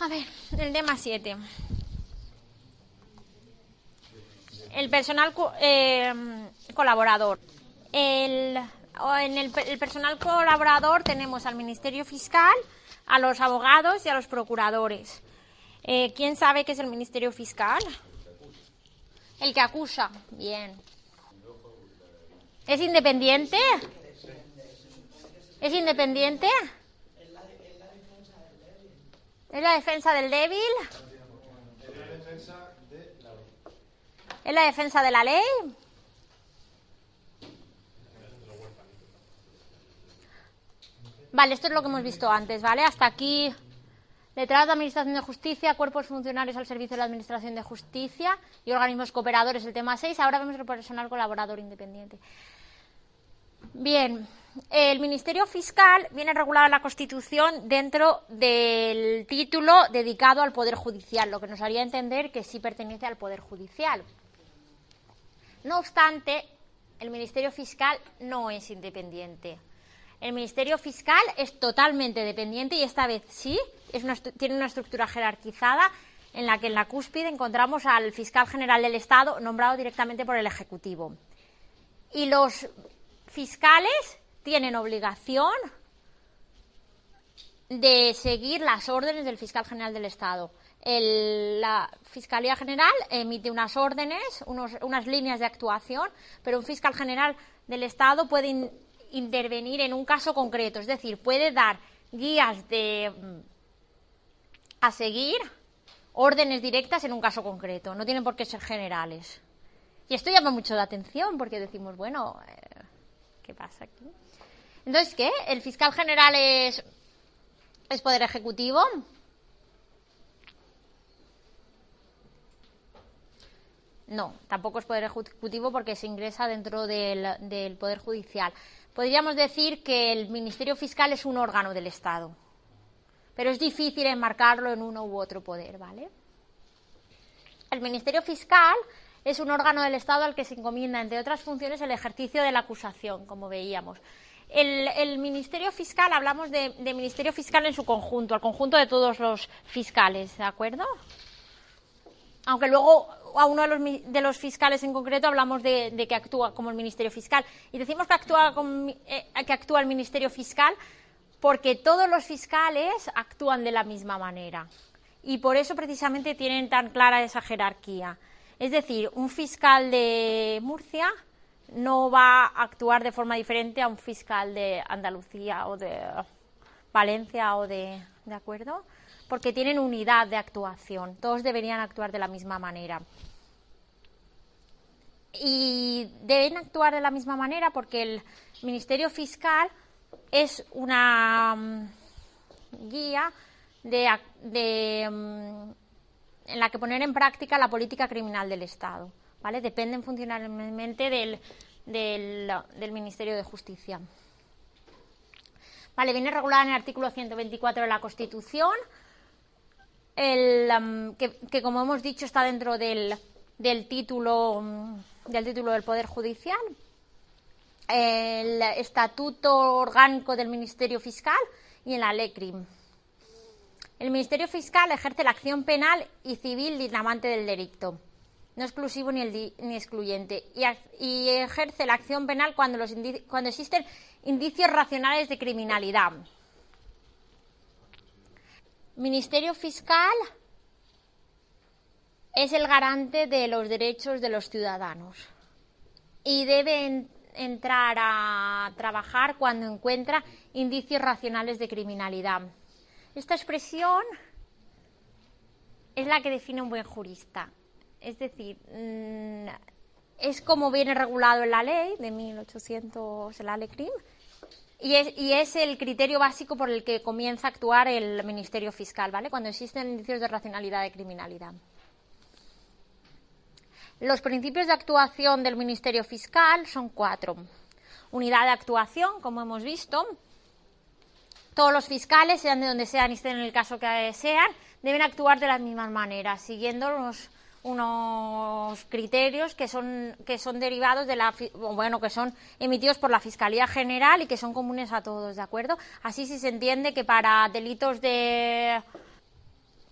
a ver, el tema 7. El personal eh, colaborador. El, en el, personal colaborador tenemos al Ministerio Fiscal, a los abogados y a los procuradores. Eh, ¿Quién sabe qué es el Ministerio Fiscal? El que acusa. Bien. ¿Es independiente? ¿Es independiente? ¿Es la defensa del débil? ¿Es la defensa de la ley? Vale, esto es lo que hemos visto antes, ¿vale? Hasta aquí, detrás de Administración de Justicia, cuerpos funcionarios al servicio de la Administración de Justicia y organismos cooperadores, el tema 6. Ahora vemos el personal colaborador independiente. Bien, el Ministerio Fiscal viene regulado en la Constitución dentro del título dedicado al Poder Judicial, lo que nos haría entender que sí pertenece al Poder Judicial. No obstante, el Ministerio Fiscal no es independiente. El Ministerio Fiscal es totalmente dependiente y esta vez sí, tiene una estructura jerarquizada en la que en la cúspide encontramos al fiscal general del Estado nombrado directamente por el Ejecutivo. Y los fiscales tienen obligación de seguir las órdenes del fiscal general del Estado. la Fiscalía General emite unas órdenes, unas líneas de actuación, pero un fiscal general del Estado puede intervenir en un caso concreto, es decir, puede dar guías de a seguir, órdenes directas en un caso concreto, no tienen por qué ser generales. Y esto llama mucho la atención porque decimos, bueno, ¿qué pasa aquí? Entonces, ¿qué? ¿El fiscal general es, es poder ejecutivo? No, tampoco es poder ejecutivo porque se ingresa dentro del, del poder judicial. Podríamos decir que el Ministerio Fiscal es un órgano del Estado, pero es difícil enmarcarlo en uno u otro poder, ¿vale? El Ministerio Fiscal es un órgano del Estado al que se encomienda, entre otras funciones, el ejercicio de la acusación, como veíamos. El, Ministerio Fiscal, hablamos de, Ministerio Fiscal en su conjunto, al conjunto de todos los fiscales, ¿de acuerdo? Aunque luego a uno de los, fiscales en concreto hablamos de, que actúa como el Ministerio Fiscal. Y decimos que actúa, eh, que actúa el Ministerio Fiscal porque todos los fiscales actúan de la misma manera. Y por eso precisamente tienen tan clara esa jerarquía. Es decir, un fiscal de Murcia no va a actuar de forma diferente a un fiscal de Andalucía o de Valencia o de, ¿de acuerdo? Porque tienen unidad de actuación, todos deberían actuar de la misma manera. Y deben actuar de la misma manera porque el Ministerio Fiscal es una mm, guía de, mm, en la que poner en práctica la política criminal del Estado. ¿vale? Dependen funcionalmente del, del, Ministerio de Justicia. Vale, viene regulada en el artículo 124 de la Constitución, el, que, como hemos dicho está dentro del, del, título, del título del Poder Judicial, el Estatuto Orgánico del Ministerio Fiscal y en la LECRIM. El Ministerio Fiscal ejerce la acción penal y civil dinamante del delito no exclusivo ni, excluyente, y, ejerce la acción penal cuando existen indicios racionales de criminalidad. Ministerio Fiscal es el garante de los derechos de los ciudadanos y debe entrar a trabajar cuando encuentra indicios racionales de criminalidad. Esta expresión es la que define un buen jurista es decir, mm, es como viene regulado en la ley de 1800, la ley y es, y es, el criterio básico por el que comienza a actuar el Ministerio Fiscal, ¿vale? Cuando existen indicios de racionalidad de criminalidad. Los principios de actuación del Ministerio Fiscal son cuatro. Unidad de actuación, como hemos visto. Todos los fiscales, sean de donde sean y estén en el caso que sean, deben actuar de las mismas maneras, siguiendo los, unos criterios que son que son derivados de la bueno que son emitidos por la fiscalía general y que son comunes a todos de acuerdo así sí se entiende que para delitos de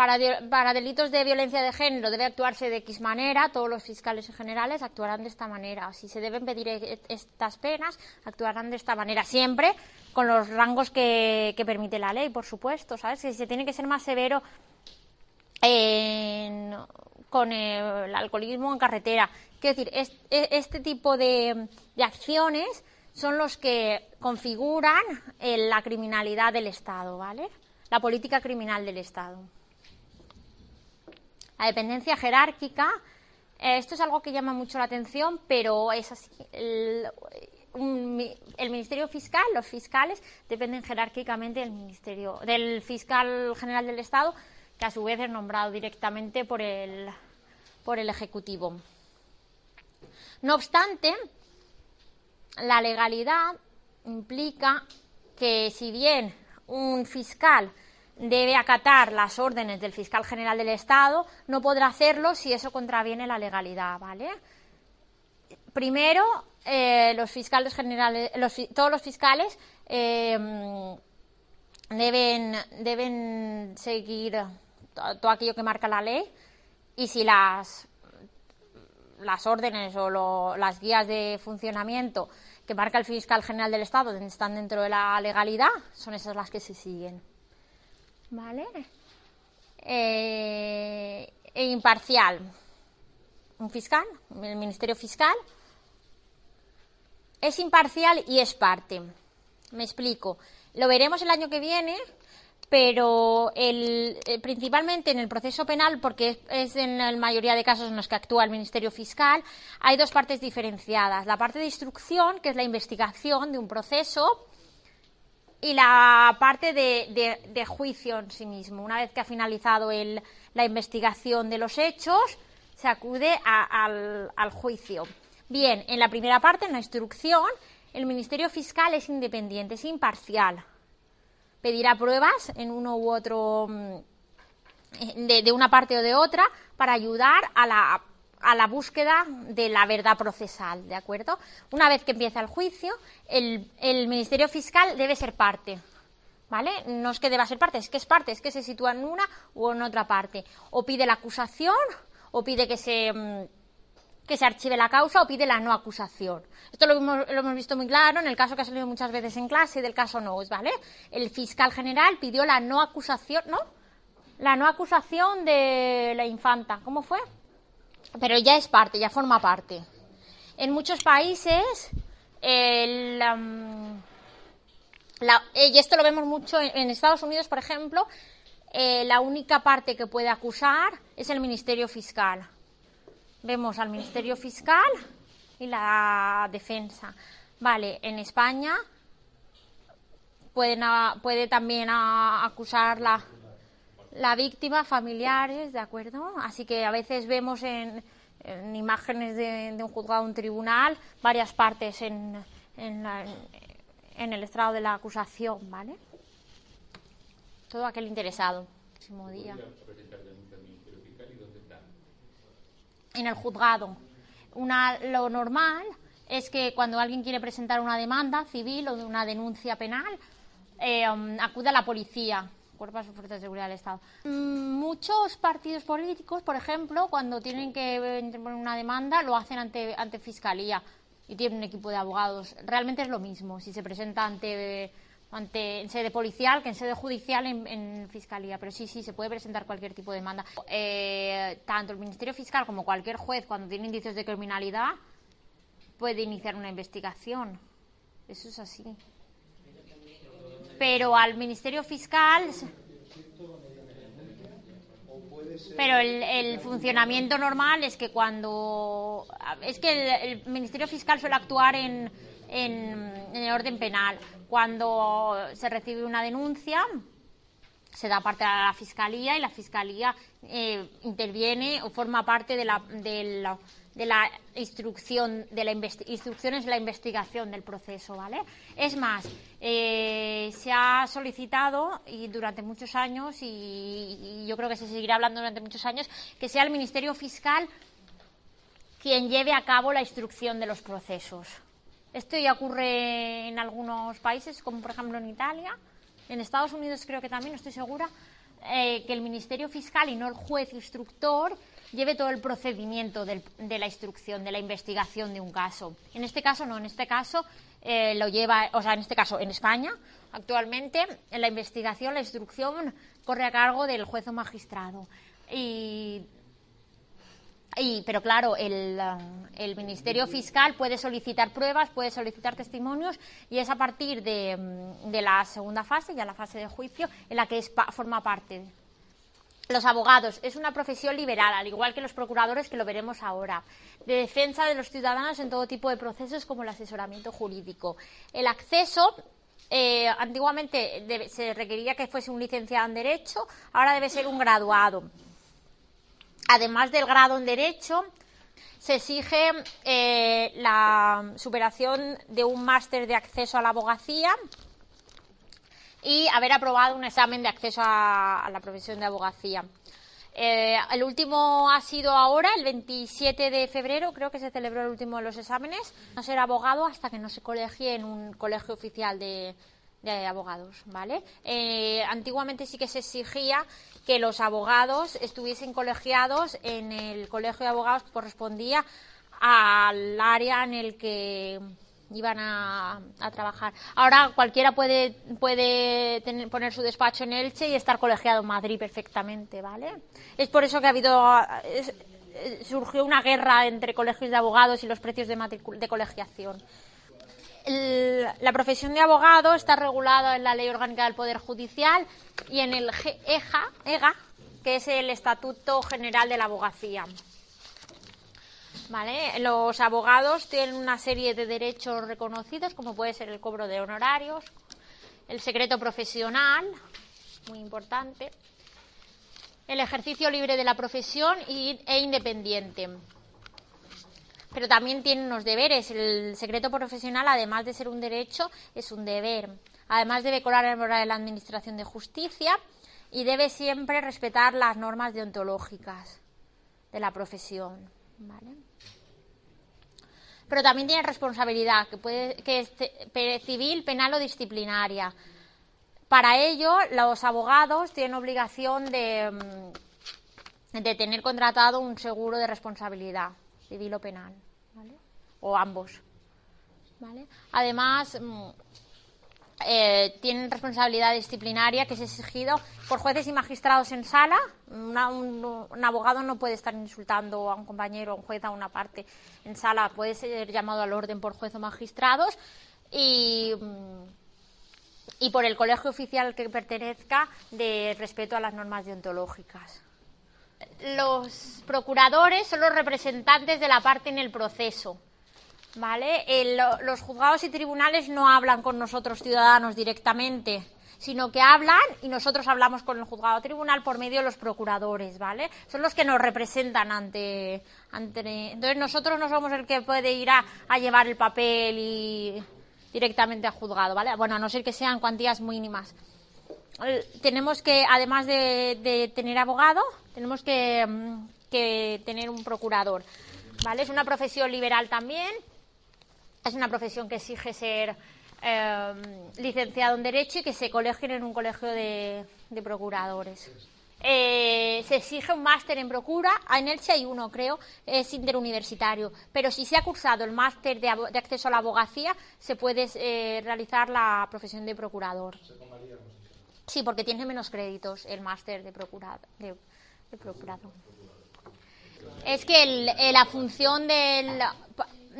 para, para, delitos de violencia de género debe actuarse de X manera, todos los fiscales generales actuarán de esta manera. Si se deben pedir e, estas penas, actuarán de esta manera, siempre con los rangos que, que permite la ley, por supuesto, ¿sabes? Que se tiene que ser más severo en, con el alcoholismo en carretera. Quiero decir, e, este tipo de, acciones son los que configuran la criminalidad del Estado, ¿vale? La política criminal del Estado. La dependencia jerárquica, eh, esto es algo que llama mucho la atención, pero es así. El, el, Ministerio Fiscal, los fiscales, dependen jerárquicamente del Ministerio, del Fiscal General del Estado que a su vez es nombrado directamente por el, por el Ejecutivo. No obstante, la legalidad implica que si bien un fiscal debe acatar las órdenes del fiscal general del Estado, no podrá hacerlo si eso contraviene la legalidad, ¿vale? Primero, eh, los fiscales generales, todos los fiscales eh, deben, deben seguir todo aquello que marca la ley y si las, las órdenes o las guías de funcionamiento que marca el fiscal general del Estado están dentro de la legalidad, son esas las que se siguen. ¿Vale? Eh, e imparcial. Un fiscal, el Ministerio Fiscal, es imparcial y es parte. Me explico. Lo veremos el año que viene pero el, eh, principalmente en el proceso penal, porque es, en la mayoría de casos en los que actúa el Ministerio Fiscal, hay dos partes diferenciadas. La parte de instrucción, que es la investigación de un proceso, y la parte de, juicio en sí mismo. Una vez que ha finalizado la investigación de los hechos, se acude al, al juicio. Bien, en la primera parte, en la instrucción, el Ministerio Fiscal es independiente, es imparcial pedirá pruebas en uno u otro mm, de, una parte o de otra para ayudar a la, a la búsqueda de la verdad procesal, ¿de acuerdo? Una vez que empieza el juicio, el, el Ministerio Fiscal debe ser parte, ¿vale? No es que deba ser parte, es que es parte, es que se sitúa en una u en otra parte. O pide la acusación, o pide que se mm, que se archive la causa o pide la no acusación. Esto lo hemos, visto muy claro en el caso que ha salido muchas veces en clase del caso Nous, ¿vale? El fiscal general pidió la no acusación, ¿no? La no acusación de la infanta. ¿Cómo fue? Pero ya es parte, ya forma parte. En muchos países, el, y esto lo vemos mucho en, Estados Unidos, por ejemplo, eh, la única parte que puede acusar es el Ministerio Fiscal vemos al Ministerio Fiscal y la Defensa. Vale, en España pueden, puede también acusar la, la víctima, familiares, ¿de acuerdo? Así que a veces vemos en, imágenes de, un juzgado, un tribunal, varias partes en, en, en el estrado de la acusación, ¿vale? Todo aquel interesado. Día en el juzgado. Una, lo normal es que cuando alguien quiere presentar una demanda civil o una denuncia penal, eh, um, acude a la policía, cuerpos de fuerzas de seguridad del Estado. Mm, muchos partidos políticos, por ejemplo, cuando tienen que interponer una demanda, lo hacen ante, ante fiscalía y tienen un equipo de abogados. Realmente es lo mismo si se presenta ante ante, en sede policial que en sede judicial en, fiscalía. Pero sí, sí, se puede presentar cualquier tipo de demanda. Eh, tanto el Ministerio Fiscal como cualquier juez, cuando tiene indicios de criminalidad, puede iniciar una investigación. Eso es así. Pero al Ministerio Fiscal. Pero el, funcionamiento normal es que cuando. Es que el, Ministerio Fiscal suele actuar en, en, el orden penal Cuando se recibe una denuncia, se da parte a la fiscalía y la fiscalía eh, interviene o forma parte de la, de de la instrucción de la instrucciones de la investigación del proceso, ¿vale? Es más, eh, se ha solicitado y durante muchos años y, yo creo que se seguirá hablando durante muchos años que sea el Ministerio Fiscal quien lleve a cabo la instrucción de los procesos. Esto ya ocurre en algunos países, como por ejemplo en Italia en Estados Unidos creo que también, no estoy segura, eh, que el Ministerio Fiscal y no el juez instructor lleve todo el procedimiento de la instrucción, de la investigación de un caso. En este caso no, en este caso eh, lo lleva, o sea, en este caso en España, actualmente, en la investigación, la instrucción corre a cargo del juez o magistrado. Y pero claro, um, el, Ministerio Fiscal puede solicitar pruebas, puede solicitar testimonios y es a partir de, um, la segunda fase, ya la fase de juicio, en la que forma parte. Los abogados. Es una profesión liberal, al igual que los procuradores, que lo veremos ahora, de defensa de los ciudadanos en todo tipo de procesos como el asesoramiento jurídico. El acceso eh, antiguamente se requería que fuese un licenciado en Derecho, ahora debe ser un graduado. Además del grado en Derecho, se exige eh, la superación de un máster de acceso a la abogacía y haber aprobado un examen de acceso a, la profesión de abogacía. Eh, el último ha sido ahora, el 27 de febrero, creo que se celebró el último de los exámenes. No ser abogado hasta que no se colegie en un colegio oficial de, abogados, ¿vale? Eh, antiguamente sí que se exigía que los abogados estuviesen colegiados en el colegio de abogados que correspondía al área en el que iban a, trabajar. Ahora cualquiera puede, puede poner su despacho en Elche y estar colegiado en Madrid perfectamente, ¿vale? Es por eso que ha habido, surgió una guerra entre colegios de abogados y los precios de, de colegiación la profesión de abogado está regulada en la Ley Orgánica del Poder Judicial y en el EJA, EGA, que es el Estatuto General de la Abogacía. Los abogados tienen una serie de derechos reconocidos, como puede ser el cobro de honorarios, el secreto profesional, muy importante, el ejercicio libre de la profesión e independiente pero también tiene unos deberes. El secreto profesional, además de ser un derecho, es un deber. Además debe colaborar en la Administración de Justicia y debe siempre respetar las normas deontológicas de la profesión. Pero también tiene responsabilidad, que, puede, que es civil, penal o disciplinaria. Para ello, los abogados tienen obligación de, mm, de tener contratado un seguro de responsabilidad civil o penal, ¿vale? O ambos, ¿vale? Además, mm, eh, tienen responsabilidad disciplinaria que es exigido por jueces y magistrados en sala. un, abogado no puede estar insultando a un compañero, a un juez, a una parte en sala. Puede ser llamado al orden por juez o magistrados y, mm, por el colegio oficial al que pertenezca de respeto a las normas deontológicas los procuradores son los representantes de la parte en el proceso. ¿Vale? los juzgados y tribunales no hablan con nosotros ciudadanos directamente, sino que hablan y nosotros hablamos con el juzgado tribunal por medio de los procuradores, ¿vale? Son los que nos representan ante, ante entonces nosotros no somos el que puede ir a, llevar el papel y directamente a juzgado, ¿vale? Bueno, a no ser que sean cuantías mínimas. Eh, tenemos que, además de, tener abogado, tenemos mm, que, tener un procurador. ¿vale? Es una profesión liberal también. Es una profesión que exige ser eh, licenciado en Derecho y que se colegien en un colegio de, procuradores. Eh, se exige un máster en procura, en Elche hay uno, creo, es interuniversitario, pero si se ha cursado el máster de, acceso a la abogacía, se puede realizar la profesión de procurador. Sí, porque tiene menos créditos el máster de procurado. De, procurado. Es que la función del.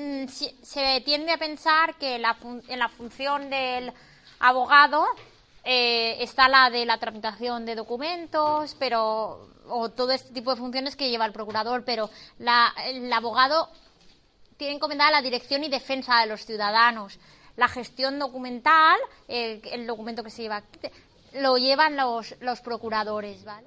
Mm, se tiende a pensar que la en la función del abogado eh, está la de la tramitación de documentos, pero o todo este tipo de funciones que lleva el procurador, pero la, el abogado tiene encomendada la dirección y defensa de los ciudadanos la gestión documental, el, el documento que se lleva, lo llevan los, los procuradores, ¿vale?